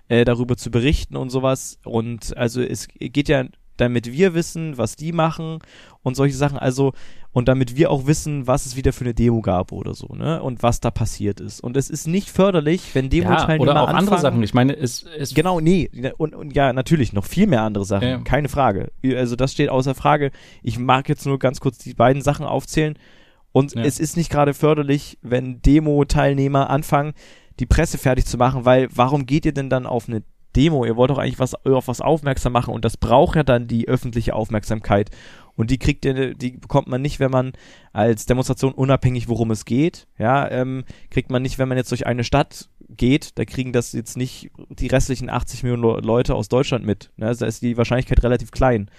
äh, darüber zu berichten und sowas. Und also es geht ja, damit wir wissen, was die machen und solche Sachen. Also, und damit wir auch wissen, was es wieder für eine Demo gab oder so, ne? Und was da passiert ist. Und es ist nicht förderlich, wenn ja Demo-Teilnehmer oder auch anfangen, andere Sachen. Ich meine, es, es Genau, nee. Und, und ja, natürlich, noch viel mehr andere Sachen. Ja. Keine Frage. Also das steht außer Frage. Ich mag jetzt nur ganz kurz die beiden Sachen aufzählen. Und Ja. es ist nicht gerade förderlich, wenn Demo-Teilnehmer anfangen, die Presse fertig zu machen, weil warum geht ihr denn dann auf eine Demo? Ihr wollt doch eigentlich was, auf was aufmerksam machen und das braucht ja dann die öffentliche Aufmerksamkeit. Und die kriegt ihr, die bekommt man nicht, wenn man als Demonstration unabhängig, worum es geht, ja, ähm, kriegt man nicht, wenn man jetzt durch eine Stadt geht, da kriegen das jetzt nicht die restlichen 80 Millionen Le- Leute aus Deutschland mit. Ne? Da ist die Wahrscheinlichkeit relativ klein.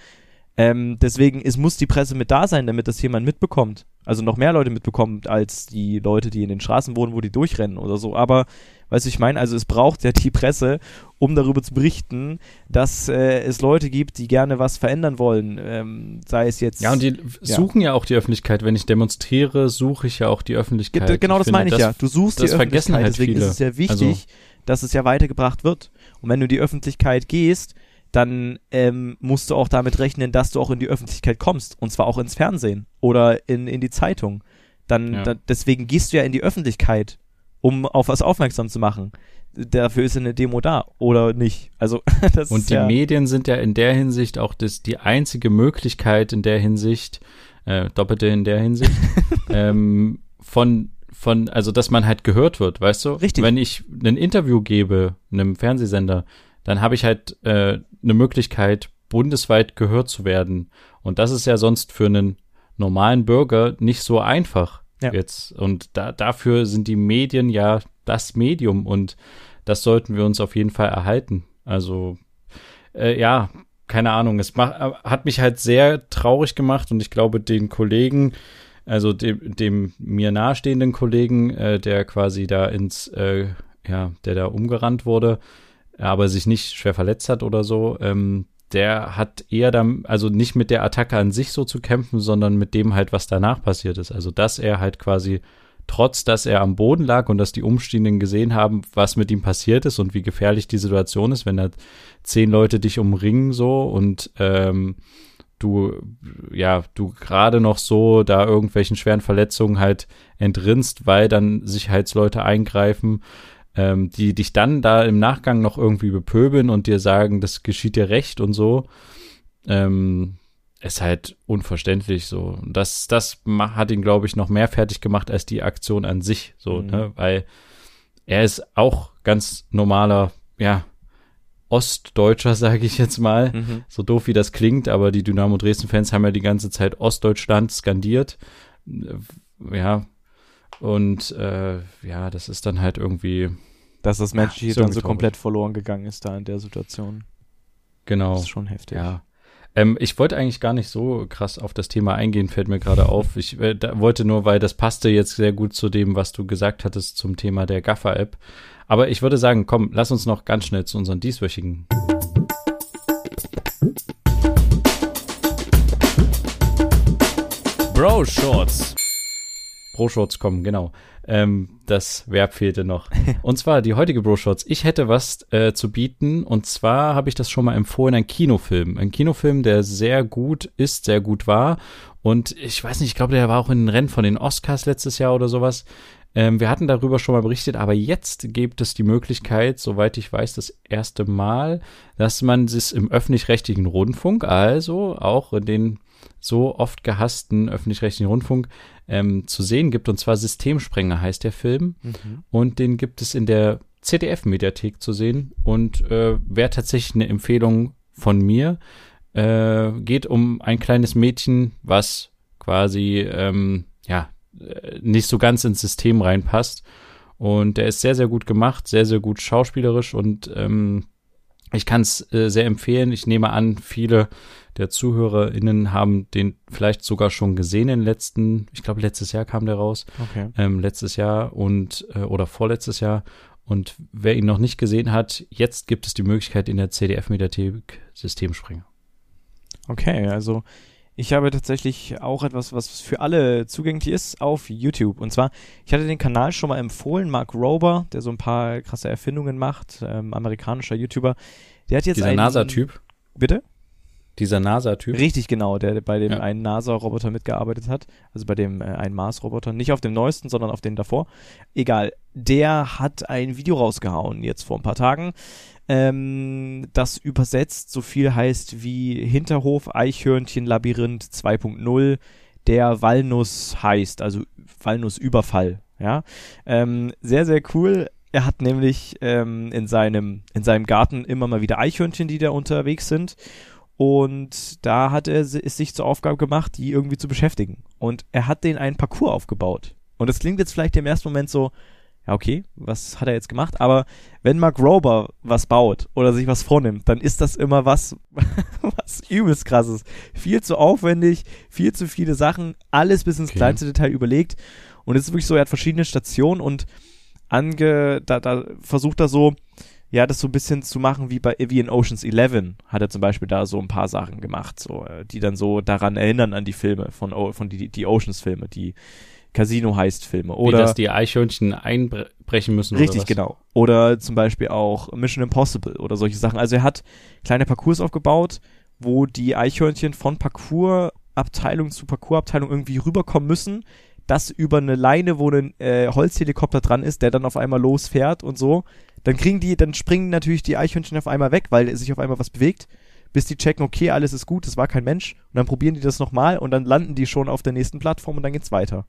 Ähm, deswegen, es muss die Presse mit da sein, damit das jemand mitbekommt. Also noch mehr Leute mitbekommen, als die Leute, die in den Straßen wohnen, wo die durchrennen oder so. Aber, weißt du, ich meine, also es braucht ja die Presse, um darüber zu berichten, dass äh, es Leute gibt, die gerne was verändern wollen. Ähm, sei es jetzt. ja, und die suchen ja. auch die Öffentlichkeit. Wenn ich demonstriere, suche ich ja auch die Öffentlichkeit. Ge- genau das finde, meine ich ja. Du suchst das die vergessen Öffentlichkeit, halt deswegen viele. ist es ja wichtig, Also- dass es ja weitergebracht wird. Und wenn du in die Öffentlichkeit gehst, dann ähm, musst du auch damit rechnen, dass du auch in die Öffentlichkeit kommst. Und zwar auch ins Fernsehen oder in, in die Zeitung. Dann, Ja. da, deswegen gehst du ja in die Öffentlichkeit, um auf was aufmerksam zu machen. Dafür ist eine Demo da oder nicht. Also das Und ist die ja, Medien sind ja in der Hinsicht auch das, die einzige Möglichkeit in der Hinsicht, äh, doppelte in der Hinsicht, ähm, von, von, also dass man halt gehört wird, weißt du? Richtig. Wenn ich ein Interview gebe, einem Fernsehsender, dann habe ich halt äh, eine Möglichkeit, bundesweit gehört zu werden. Und das ist ja sonst für einen normalen Bürger nicht so einfach Ja. jetzt. Und da, dafür sind die Medien ja das Medium und das sollten wir uns auf jeden Fall erhalten. Also, äh, ja, keine Ahnung. Es mach, hat mich halt sehr traurig gemacht und ich glaube, den Kollegen, also dem, dem mir nahestehenden Kollegen, äh, der quasi da ins, äh, ja, der da umgerannt wurde, aber sich nicht schwer verletzt hat oder so, ähm, der hat eher dann, also nicht mit der Attacke an sich so zu kämpfen, sondern mit dem halt, was danach passiert ist. Also, dass er halt quasi, trotz dass er am Boden lag und dass die Umstehenden gesehen haben, was mit ihm passiert ist und wie gefährlich die Situation ist, wenn da zehn Leute dich umringen so und ähm, du, ja, du gerade noch so da irgendwelchen schweren Verletzungen halt entrinnst, weil dann Sicherheitsleute eingreifen, ähm, die dich dann da im Nachgang noch irgendwie bepöbeln und dir sagen, das geschieht dir recht und so. Ähm, ist halt unverständlich so. Das, das hat ihn, glaube ich, noch mehr fertig gemacht als die Aktion an sich, so, mhm. ne? Weil er ist auch ganz normaler, ja, Ostdeutscher, sage ich jetzt mal. Mhm. So doof wie das klingt, aber die Dynamo Dresden-Fans haben ja die ganze Zeit Ostdeutschland skandiert. Ja. Und äh, ja, das ist dann halt irgendwie. Dass das menschliche dann so komplett verloren gegangen ist da in der Situation. Genau. Das ist schon heftig. Ja. Ähm, ich wollte eigentlich gar nicht so krass auf das Thema eingehen, fällt mir gerade auf. Ich äh, wollte nur, weil das passte jetzt sehr gut zu dem, was du gesagt hattest zum Thema der Gaffer-App. Aber ich würde sagen, komm, lass uns noch ganz schnell zu unseren dieswöchigen. Bro Shorts. Bro-Shorts kommen, genau. Ähm, das Verb fehlte noch. Und zwar die heutige Bro-Shorts. Ich hätte was äh, zu bieten. Und zwar habe ich das schon mal empfohlen, ein Kinofilm. Ein Kinofilm, der sehr gut ist, sehr gut war. Und ich weiß nicht, ich glaube, der war auch in den Rennen von den Oscars letztes Jahr oder sowas. Ähm, wir hatten darüber schon mal berichtet, aber jetzt gibt es die Möglichkeit, soweit ich weiß, das erste Mal, dass man es im öffentlich-rechtlichen Rundfunk, also auch in den so oft gehassten öffentlich-rechtlichen Rundfunk, ähm, zu sehen gibt. Und zwar Systemsprenger heißt der Film. Mhm. Und den gibt es in der ZDF-Mediathek zu sehen. Und äh, wäre tatsächlich eine Empfehlung von mir. Äh, geht um ein kleines Mädchen, was quasi ähm, ja äh, nicht so ganz ins System reinpasst. Und der ist sehr, sehr gut gemacht, sehr, sehr gut schauspielerisch und ähm, ich kann es äh, sehr empfehlen. Ich nehme an, viele der ZuhörerInnen haben den vielleicht sogar schon gesehen in den letzten, ich glaube, letztes Jahr kam der raus. Okay. Ähm, letztes Jahr und äh, oder vorletztes Jahr. Und wer ihn noch nicht gesehen hat, jetzt gibt es die Möglichkeit in der CDF-Mediathek Systemspringer. Okay, also ich habe tatsächlich auch etwas, was für alle zugänglich ist, auf YouTube. Und zwar, ich hatte den Kanal schon mal empfohlen, Mark Rober, der so ein paar krasse Erfindungen macht, ähm, amerikanischer YouTuber. Der hat jetzt Dieser NASA-Typ? Bitte? Dieser NASA-Typ? Richtig, genau, der bei dem ja. einen NASA-Roboter mitgearbeitet hat. Also bei dem äh, einen Mars-Roboter. Nicht auf dem neuesten, sondern auf den davor. Egal. Der hat ein Video rausgehauen, jetzt vor ein paar Tagen ähm, das übersetzt so viel heißt wie Hinterhof, Eichhörnchen, Labyrinth 2.0, der Walnuss heißt, also Walnussüberfall. Ja, ähm, sehr, sehr cool. Er hat nämlich ähm, in, seinem, in seinem Garten immer mal wieder Eichhörnchen, die da unterwegs sind. Und da hat er es sich zur Aufgabe gemacht, die irgendwie zu beschäftigen. Und er hat denen einen Parcours aufgebaut. Und das klingt jetzt vielleicht im ersten Moment so, ja, okay, was hat er jetzt gemacht? Aber wenn Mark Rober was baut oder sich was vornimmt, dann ist das immer was, was übelst krasses. Viel zu aufwendig, viel zu viele Sachen, alles bis ins okay. kleinste Detail überlegt. Und es ist wirklich so, er hat verschiedene Stationen und ange, da, da versucht er so, ja, das so ein bisschen zu machen wie bei wie in Oceans 11 hat er zum Beispiel da so ein paar Sachen gemacht, so, äh, die dann so daran erinnern an die Filme von, von die, die Oceans-Filme, die Casino heißt Filme. Oder Wie, dass die Eichhörnchen einbrechen müssen. Richtig, oder genau. Oder zum Beispiel auch Mission Impossible oder solche Sachen. Also er hat kleine Parcours aufgebaut, wo die Eichhörnchen von Parcoursabteilung zu Parcoursabteilung irgendwie rüberkommen müssen. Das über eine Leine, wo ein äh, Holzhelikopter dran ist, der dann auf einmal losfährt und so. Dann kriegen die, dann springen natürlich die Eichhörnchen auf einmal weg, weil sich auf einmal was bewegt bis die checken, okay, alles ist gut, es war kein Mensch. Und dann probieren die das nochmal und dann landen die schon auf der nächsten Plattform und dann geht's weiter.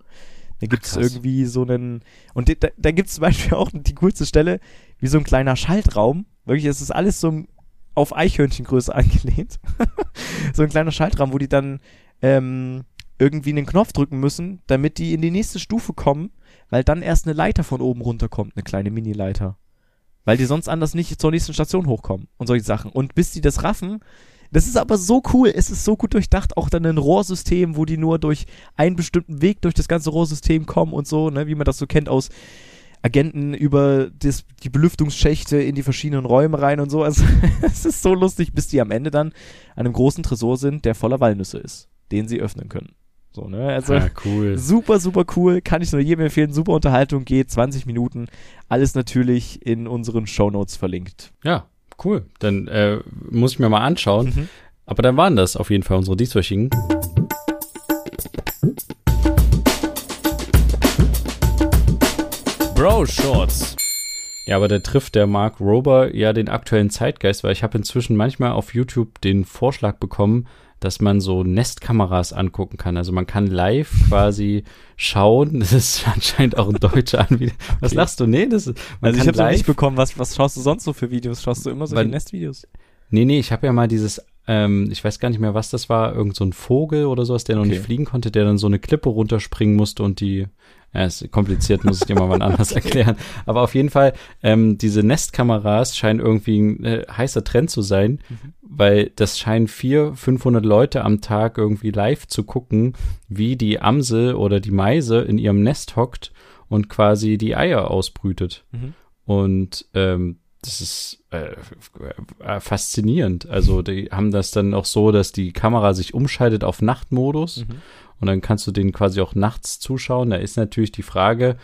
Da gibt es irgendwie so einen. Und da, da gibt es zum Beispiel auch die coolste Stelle, wie so ein kleiner Schaltraum. Wirklich, es ist alles so auf Eichhörnchengröße angelehnt. so ein kleiner Schaltraum, wo die dann ähm, irgendwie einen Knopf drücken müssen, damit die in die nächste Stufe kommen, weil dann erst eine Leiter von oben runterkommt, eine kleine Mini-Leiter. Weil die sonst anders nicht zur nächsten Station hochkommen und solche Sachen. Und bis die das raffen, das ist aber so cool, es ist so gut durchdacht, auch dann ein Rohrsystem, wo die nur durch einen bestimmten Weg durch das ganze Rohrsystem kommen und so, ne, wie man das so kennt aus Agenten über das, die Belüftungsschächte in die verschiedenen Räume rein und so. Also es ist so lustig, bis die am Ende dann an einem großen Tresor sind, der voller Walnüsse ist, den sie öffnen können. So, ne? Also ah, cool. super, super cool. Kann ich nur jedem empfehlen. Super Unterhaltung geht 20 Minuten. Alles natürlich in unseren Show Notes verlinkt. Ja, cool. Dann äh, muss ich mir mal anschauen. Mhm. Aber dann waren das auf jeden Fall unsere dieswöchigen. Bro Shorts. Ja, aber da trifft der Mark Rober ja den aktuellen Zeitgeist, weil ich habe inzwischen manchmal auf YouTube den Vorschlag bekommen, dass man so Nestkameras angucken kann. Also man kann live quasi schauen. Das ist anscheinend auch ein deutscher Anbieter. Was Okay. lachst du? Nee, das ist, man Also ich habe nicht bekommen, was, was schaust du sonst so für Videos? Schaust du immer so die Nestvideos? Nee, nee, ich habe ja mal dieses, ähm, ich weiß gar nicht mehr, was das war, irgend so ein Vogel oder sowas, der noch Okay. nicht fliegen konnte, der dann so eine Klippe runterspringen musste und die, ja, ist kompliziert, muss ich dir mal wann anders erklären. Aber auf jeden Fall, ähm, diese Nestkameras scheinen irgendwie ein äh, heißer Trend zu sein, Mhm. weil das scheinen vier, 500 Leute am Tag irgendwie live zu gucken, wie die Amsel oder die Meise in ihrem Nest hockt und quasi die Eier ausbrütet. Mhm. Und ähm, das ist äh, äh, faszinierend. Also die haben das dann auch so, dass die Kamera sich umschaltet auf Nachtmodus Mhm. Und dann kannst du den quasi auch nachts zuschauen. Da ist natürlich die Frage,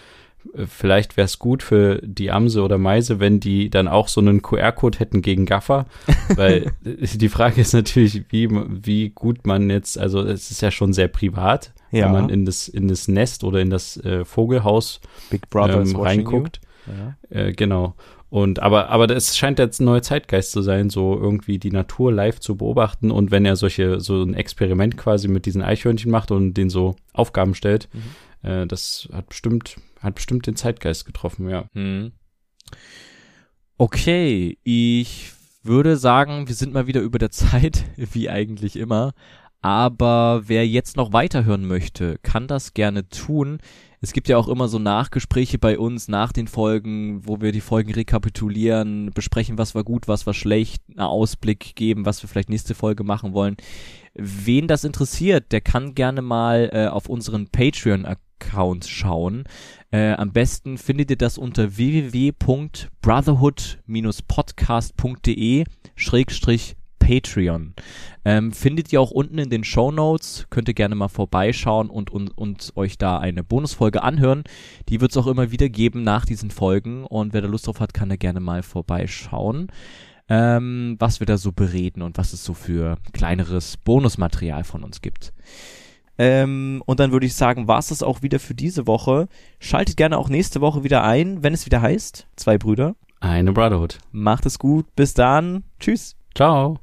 äh, vielleicht wäre es gut für die Amse oder Meise, wenn die dann auch so einen QR-Code hätten gegen Gaffer, weil äh, die Frage ist natürlich, wie, wie gut man jetzt, also es ist ja schon sehr privat, Ja. wenn man in das, in das Nest oder in das äh, Vogelhaus Big Brother ähm, reinguckt. Ja. Äh, genau. Und aber, aber das scheint jetzt ein neuer Zeitgeist zu sein, so irgendwie die Natur live zu beobachten. Und wenn er solche, so ein Experiment quasi mit diesen Eichhörnchen macht und den so Aufgaben stellt, Mhm. äh, das hat bestimmt, hat bestimmt den Zeitgeist getroffen, ja. Hm. Okay, ich würde sagen, wir sind mal wieder über der Zeit, wie eigentlich immer. Aber wer jetzt noch weiterhören möchte, kann das gerne tun. Es gibt ja auch immer so Nachgespräche bei uns nach den Folgen, wo wir die Folgen rekapitulieren, besprechen, was war gut, was war schlecht, einen Ausblick geben, was wir vielleicht nächste Folge machen wollen. Wen das interessiert, der kann gerne mal äh, auf unseren Patreon-Account schauen. Äh, am besten findet ihr das unter www.brotherhood-podcast.de Patreon. Ähm, findet ihr auch unten in den Show Notes. Könnt ihr gerne mal vorbeischauen und, und, und euch da eine Bonusfolge anhören. Die wird es auch immer wieder geben nach diesen Folgen. Und wer da Lust drauf hat, kann da gerne mal vorbeischauen. Ähm, was wir da so bereden und was es so für kleineres Bonusmaterial von uns gibt. Ähm, und dann würde ich sagen, war es das auch wieder für diese Woche. Schaltet gerne auch nächste Woche wieder ein, wenn es wieder heißt, zwei Brüder. Eine Brotherhood. Macht es gut, bis dann. Tschüss. Ciao.